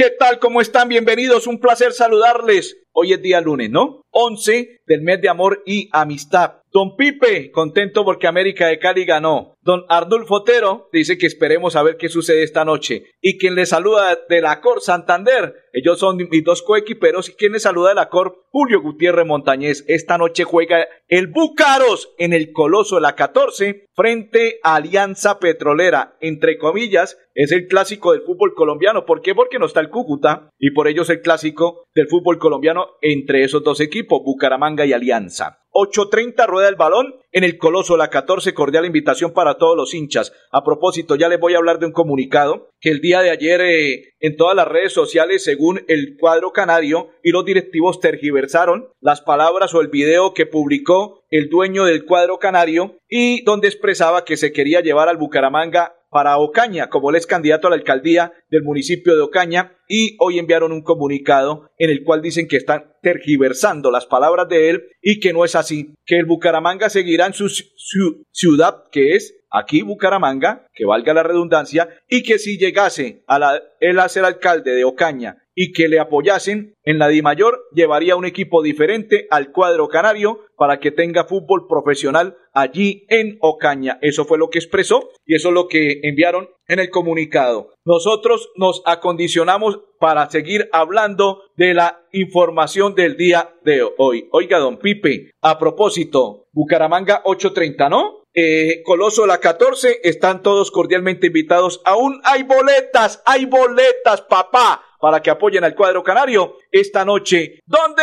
¿qué tal? ¿Cómo están? Bienvenidos, un placer saludarles. Hoy es día lunes, ¿no? 11 del mes de amor y amistad. Don Pipe, contento porque América de Cali ganó. Don Ardulfo Otero dice que esperemos a ver qué sucede esta noche. Y quien le saluda de la Cor Santander, ellos son mis dos coequiperos. Y quien le saluda de la Cor, Julio Gutiérrez Montañez. Esta noche juega el Bucaros en el Coloso de la 14 frente a Alianza Petrolera. Entre comillas, es el clásico del fútbol colombiano. ¿Por qué? Porque no está el Cúcuta y por ello es el clásico del fútbol colombiano entre esos dos equipos, Bucaramanga y Alianza. 8.30 rueda el balón en el Coloso la 14 cordial invitación para todos los hinchas. A propósito, ya les voy a hablar de un comunicado que el día de ayer eh, en todas las redes sociales, según el cuadro canario y los directivos tergiversaron las palabras o el video que publicó el dueño del cuadro canario y donde expresaba que se quería llevar al Bucaramanga para Ocaña, como él es candidato a la alcaldía del municipio de Ocaña, y hoy enviaron un comunicado en el cual dicen que están tergiversando las palabras de él y que no es así, que el Bucaramanga seguirá en su, ciudad, que es aquí Bucaramanga, que valga la redundancia, y que si llegase a la, él a ser alcalde de Ocaña y que le apoyasen en la Di Mayor, llevaría un equipo diferente al cuadro canario para que tenga fútbol profesional allí en Ocaña. Eso fue lo que expresó y eso es lo que enviaron en el comunicado. Nosotros nos acondicionamos para seguir hablando de la información del día de hoy. Oiga, don Pipe, a propósito, Bucaramanga 830, ¿no? Eh, Coloso la 14, están todos cordialmente invitados. Aún hay boletas, hay boletas, papá para que apoyen al cuadro canario esta noche. ¿Dónde?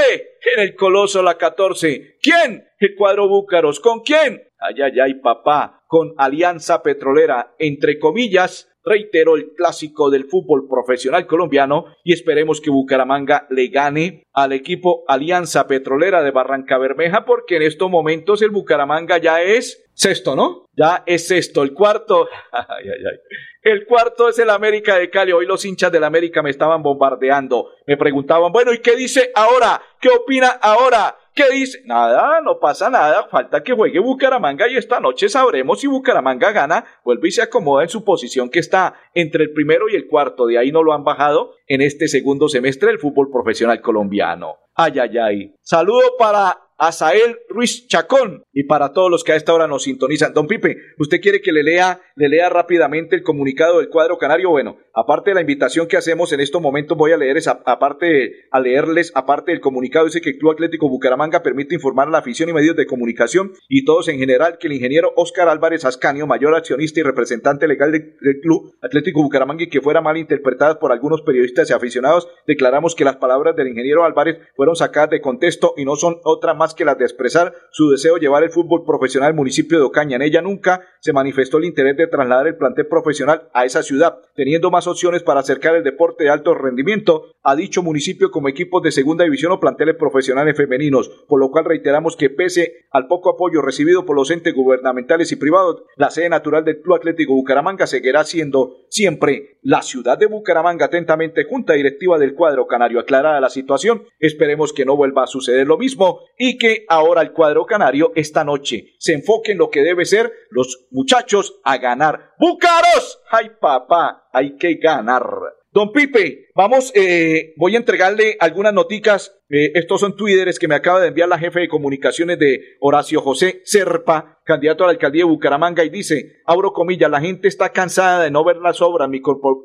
En el Coloso la 14. ¿Quién? El cuadro Búcaros. ¿Con quién? Ay, ay, ay, papá. Con Alianza Petrolera, entre comillas, reitero, el clásico del fútbol profesional colombiano y esperemos que Bucaramanga le gane al equipo Alianza Petrolera de Barranca Bermeja porque en estos momentos el Bucaramanga ya es sexto, ¿no? Ya es sexto. El cuarto, ay, ay, ay. El cuarto es el América de Cali. Hoy los hinchas del América me estaban bombardeando. Me preguntaban, bueno, ¿y qué dice ahora? ¿Qué opina ahora? ¿Qué dice? Nada, no pasa nada, falta que juegue Bucaramanga y esta noche sabremos si Bucaramanga gana, vuelve y se acomoda en su posición que está entre el primero y el cuarto, de ahí no lo han bajado en este segundo semestre del fútbol profesional colombiano. Ay, ay, ay. Saludo para Asael Ruiz Chacón y para todos los que a esta hora nos sintonizan. Don Pipe, ¿usted quiere que le lea, le lea rápidamente el comunicado del cuadro canario? Bueno, aparte de la invitación que hacemos en estos momentos, voy a leer esa, aparte, a leerles, aparte del comunicado, dice que el Club Atlético Bucaramanga permite informar a la afición y medios de comunicación y todos en general que el ingeniero Óscar Álvarez Ascanio, mayor accionista y representante legal del Club Atlético Bucaramanga y que fuera mal interpretadas por algunos periodistas y aficionados, declaramos que las palabras del ingeniero Álvarez fueron sacadas de contexto y no son otra más que las de expresar su deseo de llevar el fútbol profesional al municipio de Ocaña. En ella nunca se manifestó el interés de trasladar el plantel profesional a esa ciudad, teniendo más opciones para acercar el deporte de alto rendimiento a dicho municipio como equipos de segunda división o planteles profesionales femeninos, por lo cual reiteramos que pese al poco apoyo recibido por los entes gubernamentales y privados, la sede natural del Club Atlético Bucaramanga seguirá siendo siempre la ciudad de Bucaramanga, atentamente junta directiva del cuadro canario. Aclarada la situación, esperemos que no vuelva a suceder lo mismo y que ahora el cuadro canario esta noche se enfoque en lo que debe ser los muchachos a ganar. ¡Bucaros! ¡Ay, papá! Hay que ganar. Don Pipe, vamos, eh, voy a entregarle algunas noticas eh, estos son twitteres que me acaba de enviar la jefe de comunicaciones de Horacio José Serpa, candidato a la alcaldía de Bucaramanga, y dice, abro comillas, la gente está cansada de no ver las obras, mi,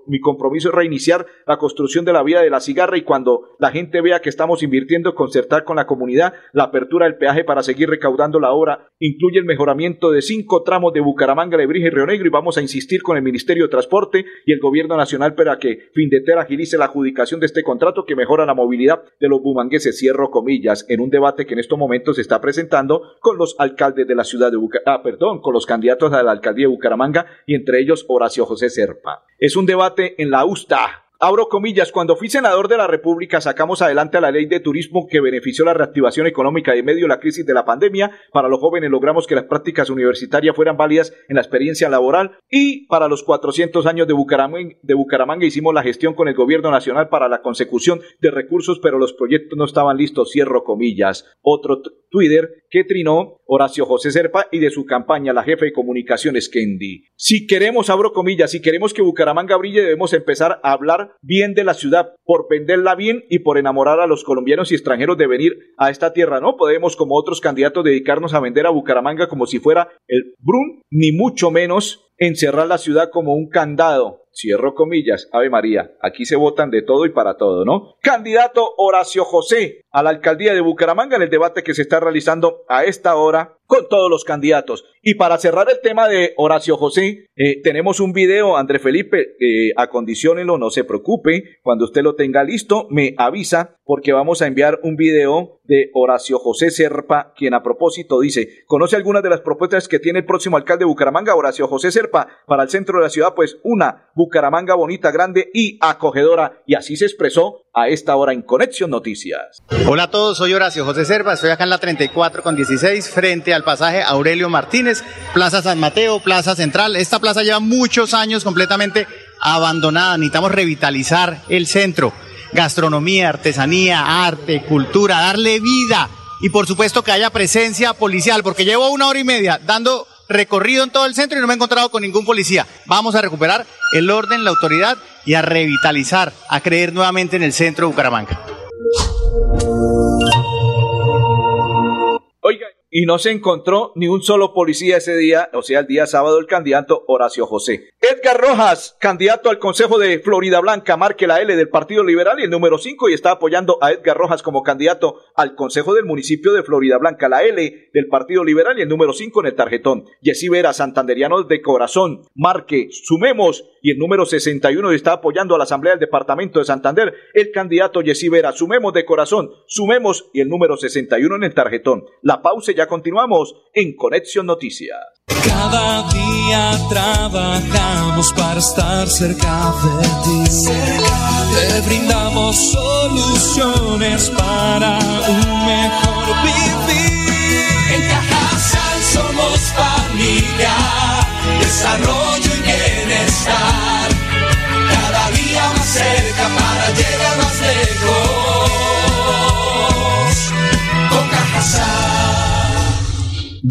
mi compromiso es reiniciar la construcción de la vía de la cigarra y cuando la gente vea que estamos invirtiendo, concertar con la comunidad la apertura del peaje para seguir recaudando la obra, incluye el mejoramiento de cinco tramos de Bucaramanga, Lebrija y Río Negro y vamos a insistir con el Ministerio de Transporte y el Gobierno Nacional para que Findeter agilice la adjudicación de este contrato que mejora la movilidad de los bumangueses se cierro comillas, en un debate que en estos momentos se está presentando con los alcaldes de la ciudad de Bucaramanga, ah, perdón, con los candidatos a la alcaldía de Bucaramanga y entre ellos Horacio José Serpa. Es un debate en la USTA, Abro comillas, cuando fui senador de la República sacamos adelante la ley de turismo que benefició la reactivación económica en medio de la crisis de la pandemia. Para los jóvenes logramos que las prácticas universitarias fueran válidas en la experiencia laboral y para los 400 años de Bucaramanga, de Bucaramanga hicimos la gestión con el gobierno nacional para la consecución de recursos, pero los proyectos no estaban listos. Cierro comillas. Otro Twitter que trinó Horacio José Serpa y de su campaña la jefe de comunicaciones Kendi. Si queremos, abro comillas, si queremos que Bucaramanga brille debemos empezar a hablar bien de la ciudad, por venderla bien y por enamorar a los colombianos y extranjeros de venir a esta tierra. No podemos, como otros candidatos, dedicarnos a vender a Bucaramanga como si fuera el Brun, ni mucho menos encerrar la ciudad como un candado. Cierro comillas, Ave María, aquí se votan de todo y para todo, ¿no? Candidato Horacio José a la alcaldía de Bucaramanga en el debate que se está realizando a esta hora con todos los candidatos. Y para cerrar el tema de Horacio José, eh, tenemos un video, André Felipe, eh, no se preocupe, cuando usted lo tenga listo, me avisa, porque vamos a enviar un video de Horacio José Serpa, quien a propósito dice, ¿conoce algunas de las propuestas que tiene el próximo alcalde de Bucaramanga, Horacio José Serpa, para el centro de la ciudad? Pues una, Bucaramanga bonita, grande y acogedora, y así se expresó a esta hora en Conexión Noticias. Hola a todos, soy Horacio José Serpa, estoy acá en la 34 con 16 frente al pasaje Aurelio Martínez, Plaza San Mateo, Plaza Central. Esta plaza lleva muchos años completamente abandonada, necesitamos revitalizar el centro. Gastronomía, artesanía, arte, cultura, darle vida y por supuesto que haya presencia policial, porque llevo una hora y media dando recorrido en todo el centro y no me he encontrado con ningún policía. Vamos a recuperar el orden, la autoridad y a revitalizar, a creer nuevamente en el centro de Bucaramanga. Y no se encontró ni un solo policía ese día, o sea, el día sábado, el candidato Horacio José. Edgar Rojas, candidato al Consejo de Florida Blanca, marque la L del Partido Liberal y el número 5 y está apoyando a Edgar Rojas como candidato al Consejo del Municipio de Florida Blanca, la L del Partido Liberal y el número 5 en el tarjetón. Yesí Vera, santanderiano de corazón, marque, sumemos y el número 61 está apoyando a la Asamblea del Departamento de Santander, el candidato Yesí Vera, sumemos de corazón, sumemos y el número 61 en el tarjetón. La pausa y ya continuamos en Conexión Noticias. Cada día trabajamos para estar cerca de ti. Te brindamos soluciones para un mejor vivir. En Cajasal somos familia, desarrollo y bienestar.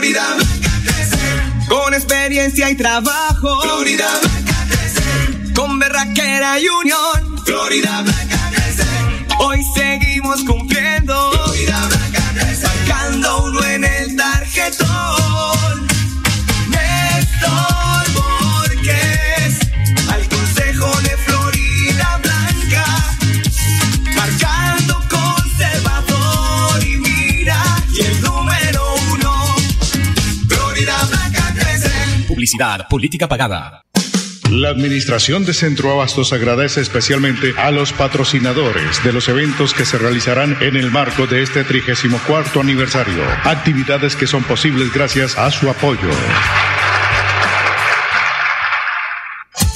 Florida Blanca crece. Con experiencia y trabajo. Florida Blanca crece. Con berraquera y unión. Florida Blanca crece. Hoy seguimos cumpliendo. Política pagada. La Administración de Centro Abastos agradece especialmente a los patrocinadores de los eventos que se realizarán en el marco de este 34 aniversario. Actividades que son posibles gracias a su apoyo.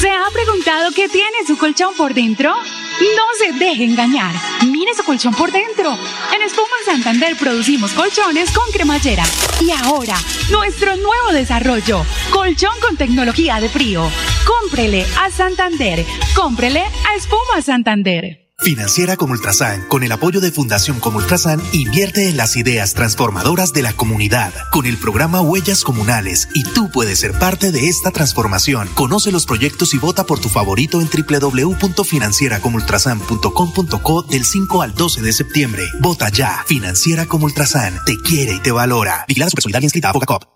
¿Se ha preguntado qué tiene su colchón por dentro? No se deje engañar. Mire su colchón por dentro. En Espuma Santander producimos colchones con cremallera. Y ahora, nuestro nuevo desarrollo, colchón con tecnología de frío. Cómprele a Santander. Cómprele a Espuma Santander. Financiera como Ultrasan, con el apoyo de Fundación como Ultrasan, invierte en las ideas transformadoras de la comunidad con el programa Huellas Comunales y tú puedes ser parte de esta transformación. Conoce los proyectos y vota por tu favorito en www.financieracomultrasan.com.co del 5 al 12 de septiembre. Vota ya. Financiera como Ultrasan te quiere y te valora. Vigilada Supersolidaria inscrita a Cop.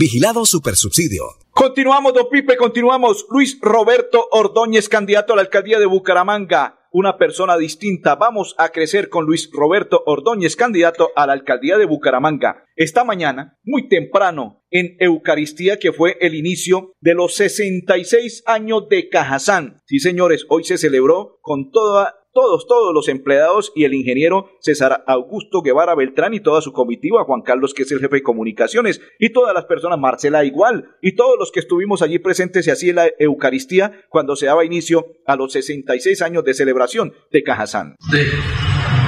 Vigilado Supersubsidio. Continuamos, don Pipe, continuamos. Luis Roberto Ordóñez, candidato a la alcaldía de Bucaramanga. Una persona distinta. Vamos a crecer con Luis Roberto Ordóñez, candidato a la alcaldía de Bucaramanga. Esta mañana, muy temprano, en Eucaristía, que fue el inicio de los 66 años de Cajazán. Sí, señores, hoy se celebró con toda todos, todos los empleados y el ingeniero César Augusto Guevara Beltrán y toda su comitiva, Juan Carlos, que es el jefe de comunicaciones, y todas las personas, Marcela igual, y todos los que estuvimos allí presentes y así en la Eucaristía cuando se daba inicio a los 66 años de celebración de Cajazán. De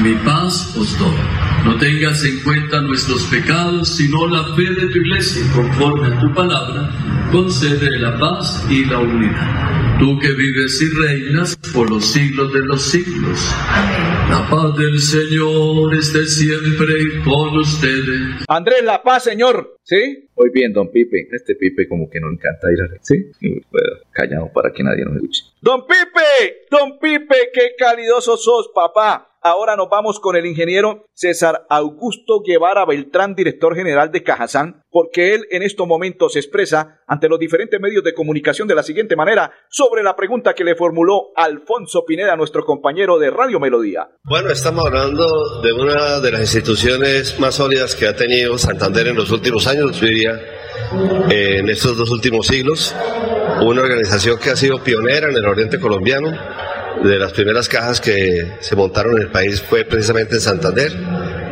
mi paz os doy. No tengas en cuenta nuestros pecados, sino la fe de tu iglesia, conforme a tu palabra, concede la paz y la unidad. Tú que vives y reinas por los siglos de los siglos. La paz del Señor esté siempre con ustedes. Andrés, la paz, señor. ¿Sí? Muy bien, don Pipe. Este Pipe como que no le encanta ir a... ¿Sí? Bueno, callado para que nadie nos escuche. Don Pipe, don Pipe, qué calidoso sos, papá. Ahora nos vamos con el ingeniero César Augusto Guevara Beltrán, director general de Cajazán, porque él en estos momentos se expresa ante los diferentes medios de comunicación de la siguiente manera sobre la pregunta que le formuló Alfonso Pineda, nuestro compañero de Radio Melodía. Bueno, estamos hablando de una de las instituciones más sólidas que ha tenido Santander en los últimos años, diría, en estos dos últimos siglos. Una organización que ha sido pionera en el oriente colombiano, de las primeras cajas que se montaron en el país fue precisamente en Santander.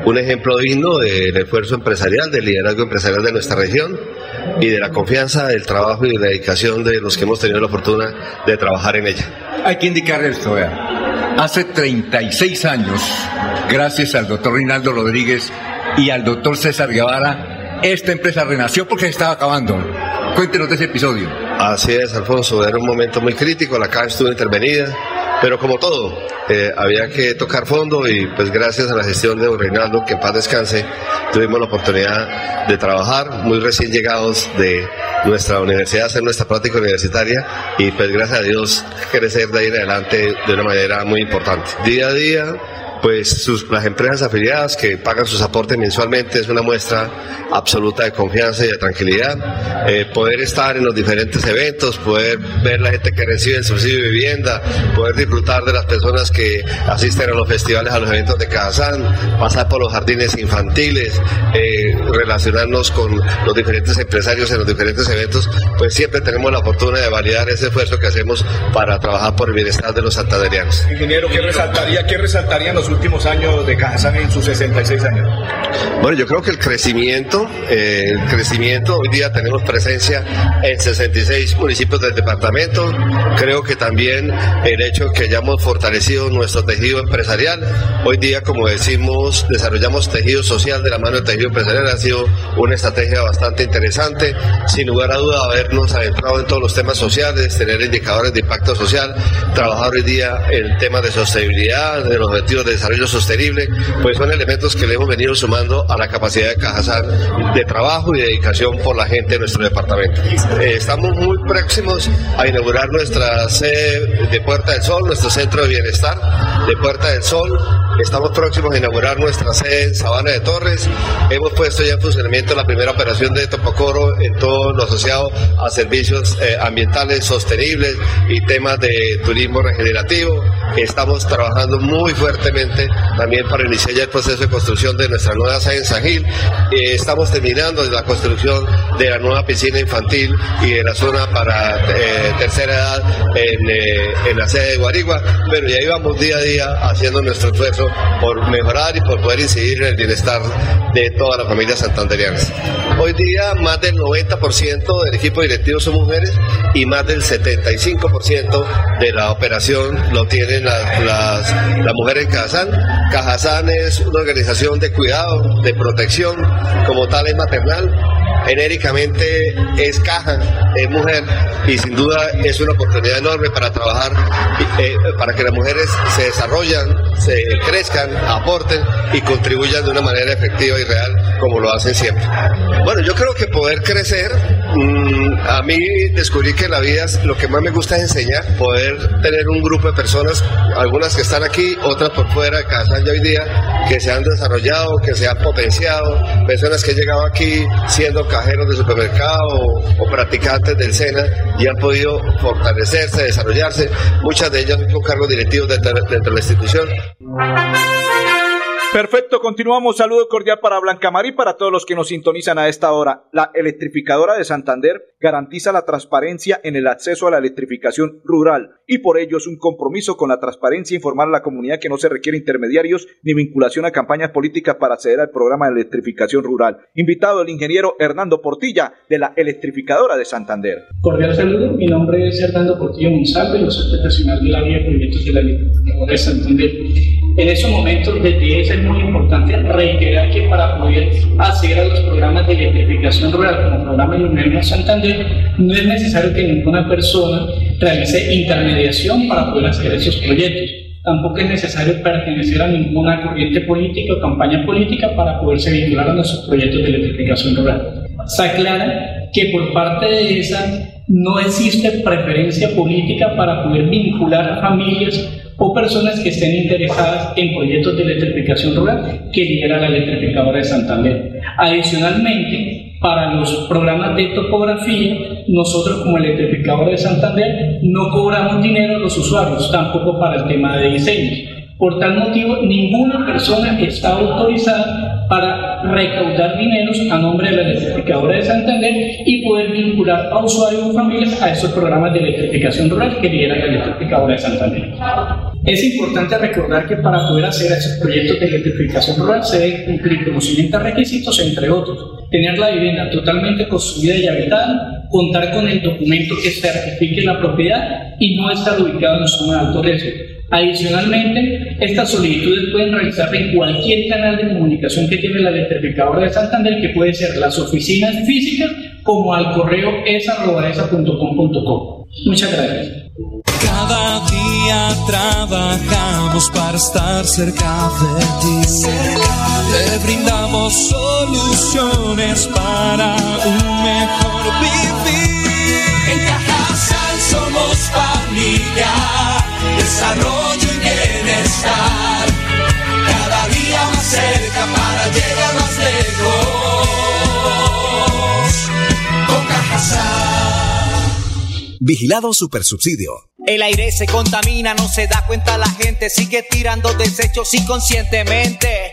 Un ejemplo digno del esfuerzo empresarial, del liderazgo empresarial de nuestra región y de la confianza, del trabajo y de la dedicación de los que hemos tenido la fortuna de trabajar en ella. Hay que indicar esto, vea. Hace 36 años, gracias al doctor Rinaldo Rodríguez y al doctor César Guevara, esta empresa renació porque se estaba acabando. Cuéntenos de ese episodio. Así es, Alfonso, era un momento muy crítico, la caja estuvo intervenida, pero como todo, eh, había que tocar fondo y pues gracias a la gestión de don Reinaldo, que paz descanse, tuvimos la oportunidad de trabajar muy recién llegados de nuestra universidad, hacer nuestra práctica universitaria y pues gracias a Dios crecer de ahí en adelante de una manera muy importante. Día a día pues sus, las empresas afiliadas que pagan sus aportes mensualmente es una muestra absoluta de confianza y de tranquilidad. Eh, poder estar en los diferentes eventos, poder ver la gente que recibe el subsidio de vivienda, poder disfrutar de las personas que asisten a los festivales, a los eventos de Kazán, pasar por los jardines infantiles, eh, relacionarnos con los diferentes empresarios en los diferentes eventos, pues siempre tenemos la fortuna de validar ese esfuerzo que hacemos para trabajar por el bienestar de los santanderianos. Ingeniero, ¿qué resaltaría, qué últimos años de Cajazán en sus 66 años? Bueno, yo creo que el crecimiento, eh, el crecimiento, hoy día tenemos presencia en 66 municipios del departamento. Creo que también el hecho que hayamos fortalecido nuestro tejido empresarial. Hoy día, como decimos, desarrollamos tejido social de la mano del tejido empresarial. Ha sido una estrategia bastante interesante. Sin lugar a duda, habernos adentrado en todos los temas sociales, tener indicadores de impacto social, trabajar hoy día en temas de sostenibilidad, de los objetivos de desarrollo sostenible, pues son elementos que le hemos venido sumando a la capacidad de Cajazán de trabajo y dedicación por la gente de nuestro departamento. Eh, estamos muy próximos a inaugurar nuestra sede de Puerta del Sol, nuestro centro de bienestar de Puerta del Sol. Estamos próximos a inaugurar nuestra sede en Sabana de Torres. Hemos puesto ya en funcionamiento la primera operación de Topocoro en todo lo asociado a servicios eh, ambientales sostenibles y temas de turismo regenerativo. Estamos trabajando muy fuertemente también para iniciar ya el proceso de construcción de nuestra nueva sede en San Gil. Eh, estamos terminando la construcción de la nueva piscina infantil y de la zona para eh, tercera edad en, en la sede de Guarigua. Pero ya íbamos día a día haciendo nuestro esfuerzo por mejorar y por poder incidir en el bienestar de todas las familias santanderianas. Hoy día más del 90% del equipo directivo son mujeres y más del 75% de la operación lo tienen las, las, las mujeres en Cajazán. Es una organización de cuidado, de protección, como tal es maternal, genéricamente es caja, es mujer y sin duda es una oportunidad enorme para trabajar, eh, para que las mujeres se desarrollen, se crezcan, aporten y contribuyan de una manera efectiva y real como lo hacen siempre. Bueno, yo creo que poder crecer, mmm, a mí descubrí que en la vida lo que más me gusta es enseñar, poder tener un grupo de personas, algunas que están aquí, otras por fuera de casa hoy día, que se han desarrollado, que se han potenciado, personas que han llegado aquí siendo cajeros de supermercado o, practicantes del SENA y han podido fortalecerse, desarrollarse, muchas de ellas con cargos directivos dentro de la institución. Perfecto, continuamos. Saludo cordial para Blanca Marí, para todos los que nos sintonizan a esta hora. La electrificadora de Santander garantiza la transparencia en el acceso a la electrificación rural y por ello es un compromiso con la transparencia informar a la comunidad que no se requiere intermediarios ni vinculación a campañas políticas para acceder al programa de electrificación rural. Invitado el ingeniero Hernando Portilla de la electrificadora de Santander. Cordial saludo, mi nombre es Hernando Portilla Monsalve, yo soy profesional de la vía de proyectos de la electrificadora de Santander. En estos momentos, desde muy importante reiterar que para poder acceder a los programas de electrificación rural como el programa Iluminemos Santander, no es necesario que ninguna persona realice intermediación para poder acceder a esos proyectos. Tampoco es necesario pertenecer a ninguna corriente política o campaña política para poderse vincular a nuestros proyectos de electrificación rural. Se aclara que por parte de esa no existe preferencia política para poder vincular familias o personas que estén interesadas en proyectos de electrificación rural que lidera la electrificadora de Santander. Adicionalmente, para los programas de topografía, nosotros como electrificadora de Santander no cobramos dinero a los usuarios, tampoco para el tema de diseño. Por tal motivo, ninguna persona está autorizada para recaudar dineros a nombre de la electrificadora de Santander y poder vincular a usuarios o familias a esos programas de electrificación rural que lidera la electrificadora de Santander. Es importante recordar que para poder hacer esos proyectos de electrificación rural se deben cumplir con los siguientes requisitos, entre otros. Tener la vivienda totalmente construida y habitada, contar con el documento que certifique la propiedad y no estar ubicado en zona de alto riesgo. Adicionalmente, estas solicitudes pueden realizarse en cualquier canal de comunicación que tiene la electrificadora de Santander, que puede ser las oficinas físicas como al correo esa.esa.com.co. Muchas gracias. Cada día trabajamos para estar cerca de ti. Te brindamos soluciones para un mejor vivir. En Cajasal somos familia, desarrollo y bienestar. Cada día más cerca para llegar más lejos. Con Cajasal. Vigilado Supersubsidio. El aire se contamina, no se da cuenta la gente, sigue tirando desechos inconscientemente.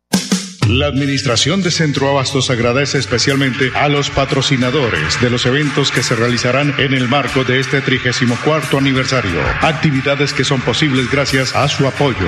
La Administración de Centro Abastos agradece especialmente a los patrocinadores de los eventos que se realizarán en el marco de este 34 aniversario. Actividades que son posibles gracias a su apoyo.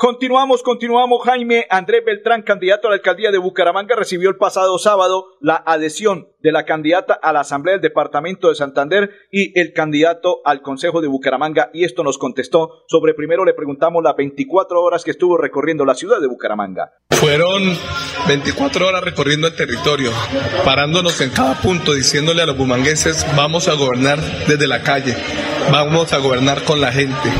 Continuamos, continuamos. Jaime Andrés Beltrán, candidato a la alcaldía de Bucaramanga, recibió el pasado sábado la adhesión de la candidata a la Asamblea del Departamento de Santander y el candidato al Consejo de Bucaramanga. Y esto nos contestó sobre, primero le preguntamos las 24 horas que estuvo recorriendo la ciudad de Bucaramanga. Fueron 24 horas recorriendo el territorio, parándonos en cada punto, diciéndole a los bumangueses, vamos a gobernar desde la calle, vamos a gobernar con la gente.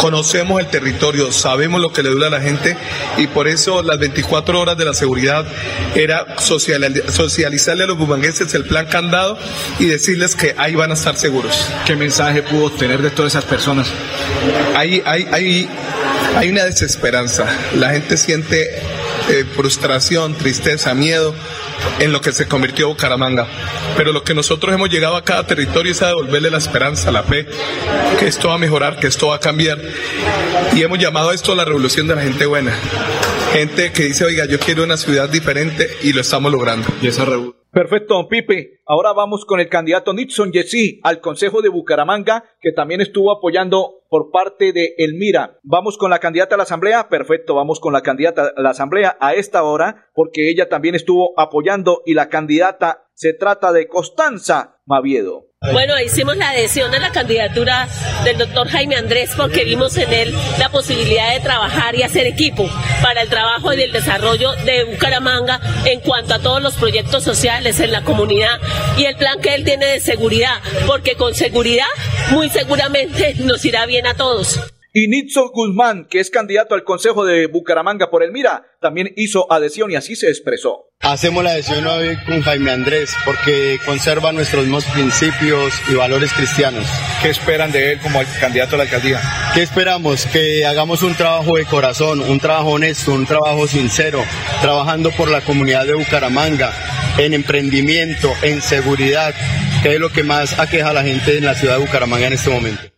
Conocemos el territorio, sabemos lo que le duele a la gente y por eso las 24 horas de la seguridad era socializarle a los bumangueses el plan candado y decirles que ahí van a estar seguros. ¿Qué mensaje pudo obtener de todas esas personas? Hay, hay, hay, hay una desesperanza. La gente siente eh, frustración, tristeza, miedo en lo que se convirtió Bucaramanga. Pero lo que nosotros hemos llegado a cada territorio es a devolverle la esperanza, la fe, que esto va a mejorar, que esto va a cambiar. Y hemos llamado a esto la revolución de la gente buena. Gente que dice, oiga, yo quiero una ciudad diferente y lo estamos logrando. Perfecto, don Pipe. Ahora vamos con el candidato Nixon Yesí al Consejo de Bucaramanga, que también estuvo apoyando por parte de Elmira. Vamos con la candidata a la Asamblea. Perfecto, vamos con la candidata a la Asamblea a esta hora, porque ella también estuvo apoyando y la candidata se trata de Constanza Maviedo. Bueno, hicimos la adhesión a la candidatura del doctor Jaime Andrés porque vimos en él la posibilidad de trabajar y hacer equipo para el trabajo y el desarrollo de Bucaramanga en cuanto a todos los proyectos sociales en la comunidad y el plan que él tiene de seguridad, porque con seguridad muy seguramente nos irá bien a todos. Y Nitzo Guzmán, que es candidato al Consejo de Bucaramanga por el Mira, también hizo adhesión y así se expresó. Hacemos la adhesión hoy con Jaime Andrés porque conserva nuestros mismos principios y valores cristianos. ¿Qué esperan de él como candidato a la alcaldía? ¿Qué esperamos? Que hagamos un trabajo de corazón, un trabajo honesto, un trabajo sincero, trabajando por la comunidad de Bucaramanga, en emprendimiento, en seguridad, que es lo que más aqueja a la gente en la ciudad de Bucaramanga en este momento.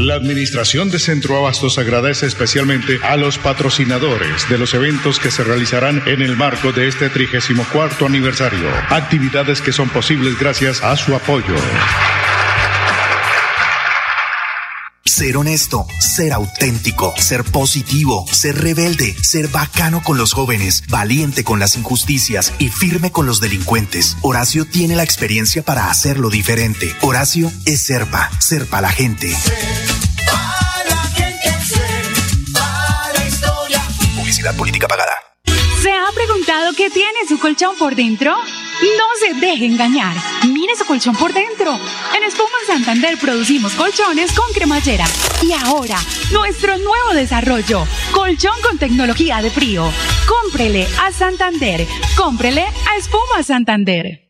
La Administración de Centro Abastos agradece especialmente a los patrocinadores de los eventos que se realizarán en el marco de este 34 aniversario. Actividades que son posibles gracias a su apoyo. Ser honesto, ser auténtico, ser positivo, ser rebelde, ser bacano con los jóvenes, valiente con las injusticias y firme con los delincuentes. Horacio tiene la experiencia para hacerlo diferente. Horacio es Serpa, Serpa la gente. Política pagada. ¿Se ha preguntado qué tiene su colchón por dentro? No se deje engañar. Mire su colchón por dentro. En Espuma Santander producimos colchones con cremallera. Y ahora, nuestro nuevo desarrollo. Colchón con tecnología de frío. Cómprele a Santander. Cómprele a Espuma Santander.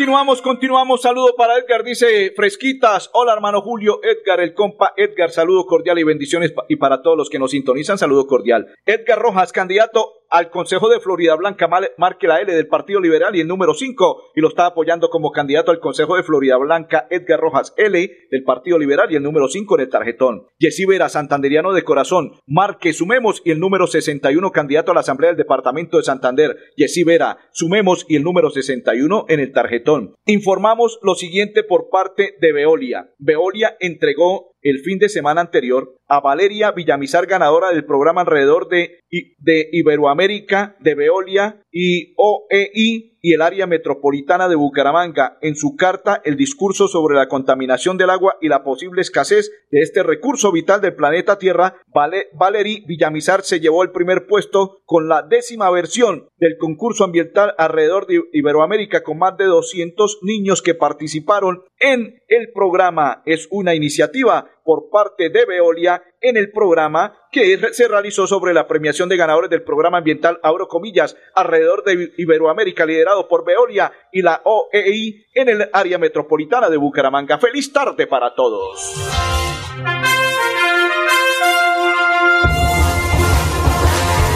Continuamos, continuamos. Saludo para Edgar, dice Fresquitas. Hola, hermano Julio. Edgar, el compa Edgar. Saludo cordial y bendiciones. Y para todos los que nos sintonizan, saludo cordial. Edgar Rojas, candidato al Consejo de Florida Blanca, marque la L del Partido Liberal y el número 5, y lo está apoyando como candidato al Consejo de Florida Blanca, Edgar Rojas L del Partido Liberal y el número 5 en el tarjetón. Yesí Vera, santanderiano de corazón, marque Sumemos y el número 61, candidato a la Asamblea del Departamento de Santander. Yesí Vera, Sumemos y el número 61 en el tarjetón. Informamos lo siguiente por parte de Veolia. Veolia entregó el fin de semana anterior a Valeria Villamizar, ganadora del programa alrededor de, de Iberoamérica, de Veolia y OEI y el área metropolitana de Bucaramanga. En su carta, el discurso sobre la contaminación del agua y la posible escasez de este recurso vital del planeta Tierra, Vale, Valerie Villamizar se llevó el primer puesto con la décima versión del concurso ambiental alrededor de Iberoamérica con más de 200 niños que participaron en el programa. Es una iniciativa por parte de Veolia en el programa que se realizó sobre la premiación de ganadores del programa ambiental Abro Comillas alrededor de Iberoamérica liderado por Veolia y la OEI en el área metropolitana de Bucaramanga. Feliz tarde para todos.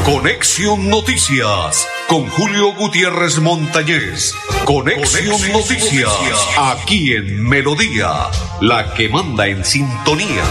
Conexión Noticias con Julio Gutiérrez Montañez. Conexión, Noticias, aquí en Melodía, la que manda en sintonía.